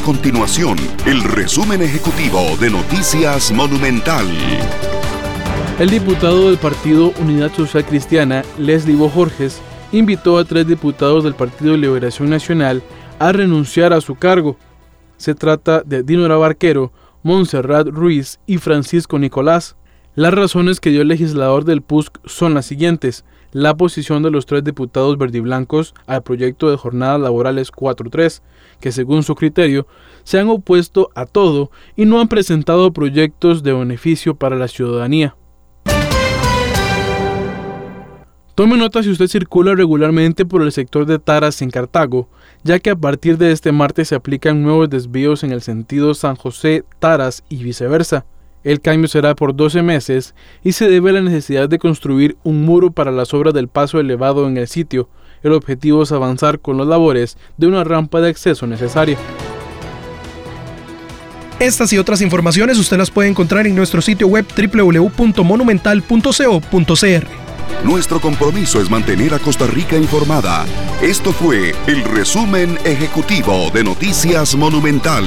continuación el resumen ejecutivo de Noticias Monumental. El diputado del Partido Unidad Social Cristiana, Leslie Bojorges, invitó a tres diputados del Partido Liberación Nacional a renunciar a su cargo. Se trata de Dinora Barquero, Montserrat Ruiz y Francisco Nicolás. Las razones que dio el legislador del PUSC son las siguientes. La posición de los tres diputados verdiblancos al proyecto de jornadas laborales 4.3, que según su criterio se han opuesto a todo y no han presentado proyectos de beneficio para la ciudadanía. Tome nota si usted circula regularmente por el sector de Taras en Cartago, ya que a partir de este martes se aplican nuevos desvíos en el sentido San José-Taras y viceversa. El cambio será por 12 meses y se debe a la necesidad de construir un muro para las obras del paso elevado en el sitio. El objetivo es avanzar con las labores de una rampa de acceso necesaria. Estas y otras informaciones usted las puede encontrar en nuestro sitio web www.monumental.co.cr. Nuestro compromiso es mantener a Costa Rica informada. Esto fue el resumen ejecutivo de Noticias Monumental.